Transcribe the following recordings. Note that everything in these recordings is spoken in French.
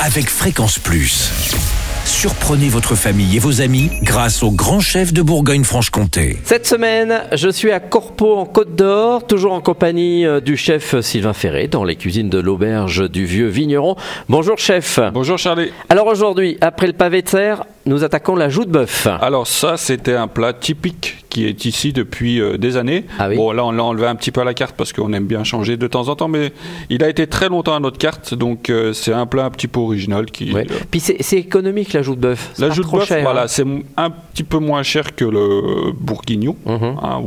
avec Fréquence Plus. Surprenez votre famille et vos amis grâce au grand chef de Bourgogne-Franche-Comté. Cette semaine, je suis à Corpeau en Côte d'Or, toujours en compagnie euh, du chef Sylvain Ferré dans les cuisines de l'auberge du vieux vigneron. Bonjour chef. Bonjour Charlie. Alors aujourd'hui, après le pavé de serre, nous attaquons la joue de bœuf. Alors ça, c'était un plat typique qui est ici depuis euh, des années. Ah oui Bon, là, on l'a enlevé un petit peu à la carte parce qu'on aime bien changer de temps en temps, mais il a été très longtemps à notre carte, donc euh, c'est un plat un petit peu original qui. Ouais. euh, Puis c'est économique la joue de bœuf. La joue de bœuf, cher, voilà, hein. c'est un petit peu moins cher que le bourguignon, Mhm. hein,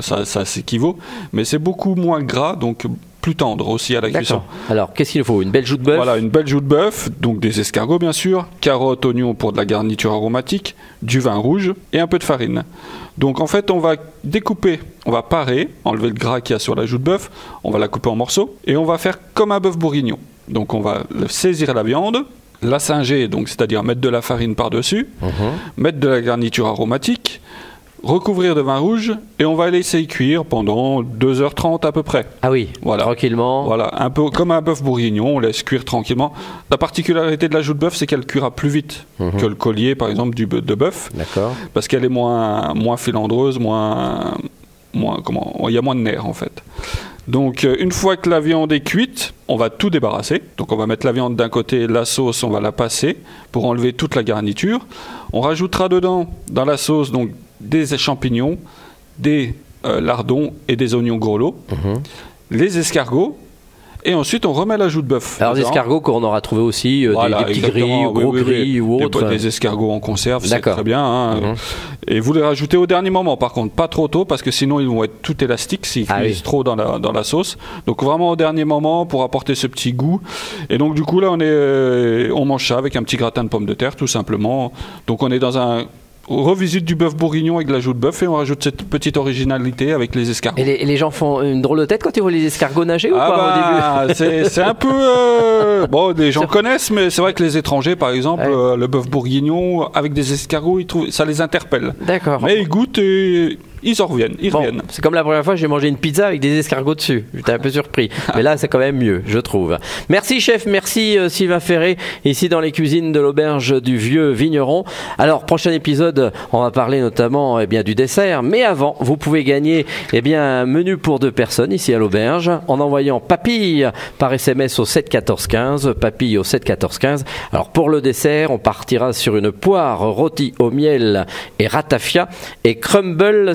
ça, ça s'équivaut, mais c'est beaucoup moins gras, donc plus tendre aussi à la cuisson. Alors, qu'est-ce qu'il faut? Une belle joue de bœuf? Voilà, une belle joue de bœuf, donc des escargots bien sûr, carottes, oignons pour de la garniture aromatique, du vin rouge et un peu de farine. Donc en fait, on va découper, on va parer, enlever le gras qu'il y a sur la joue de bœuf, on va la couper en morceaux et on va faire comme un bœuf bourguignon. Donc on va saisir la viande, la singer, donc c'est-à-dire mettre de la farine par-dessus, Mhm. mettre de la garniture aromatique, recouvrir de vin rouge et on va laisser cuire pendant 2h30 à peu près. Ah oui, Voilà. tranquillement. Voilà, un peu comme un bœuf bourguignon, on laisse cuire tranquillement. La particularité de la joue de bœuf, c'est qu'elle cuira plus vite Mhm. que le collier, par exemple, du de bœuf, D'accord. parce qu'elle est moins, moins filandreuse, moins, moins, comment, il y a moins de nerfs en fait. Donc, euh, une fois que la viande est cuite, on va tout débarrasser. Donc, on va mettre la viande d'un côté, la sauce, on va la passer pour enlever toute la garniture. On rajoutera dedans, dans la sauce, donc des champignons, des euh, lardons et des oignons grelots, Mhm. les escargots, et ensuite on remet la joue de bœuf. Alors, des escargots qu'on aura trouvé aussi, euh, des- Voilà, des, petits gris, ou oui, gros oui, oui. gris ou Des- autres. Des, escargots en conserve, c'est très bien. hein. Mhm. Et vous les rajoutez au dernier moment, par contre, pas trop tôt, parce que sinon ils vont être tout élastiques s'ils Ah cuisent trop dans la, dans la sauce. Donc vraiment au dernier moment pour apporter ce petit goût. Et donc du coup là on est, euh, on mange ça avec un petit gratin de pommes de terre tout simplement. Donc on est dans un revisite du bœuf bourguignon avec de la joue de bœuf et on rajoute cette petite originalité avec les escargots. Et les, et les gens font une drôle de tête quand ils voient les escargots nager ou Ah pas au début bah, c'est un peu euh, bon les gens connaissent mais c'est vrai que les étrangers par exemple Ouais. euh, le bœuf bourguignon avec des escargots ils trouvent ça les interpelle D'accord. mais ils goûtent et ils en reviennent ils Bon, reviennent c'est comme la première fois j'ai mangé une pizza avec des escargots dessus. J'étais un peu surpris. Mais là, c'est quand même mieux, je trouve. Merci chef, merci euh, Sylvain Ferré, ici dans les cuisines de l'auberge du vieux vigneron. Alors, prochain épisode, on va parler notamment eh bien, du dessert. Mais avant, vous pouvez gagner eh bien, un menu pour deux personnes ici à l'auberge en envoyant papille par SMS au 7 14 15. Papille au 7 14 15. Alors, pour le dessert, on partira sur une poire rôtie au miel et ratafia et crumble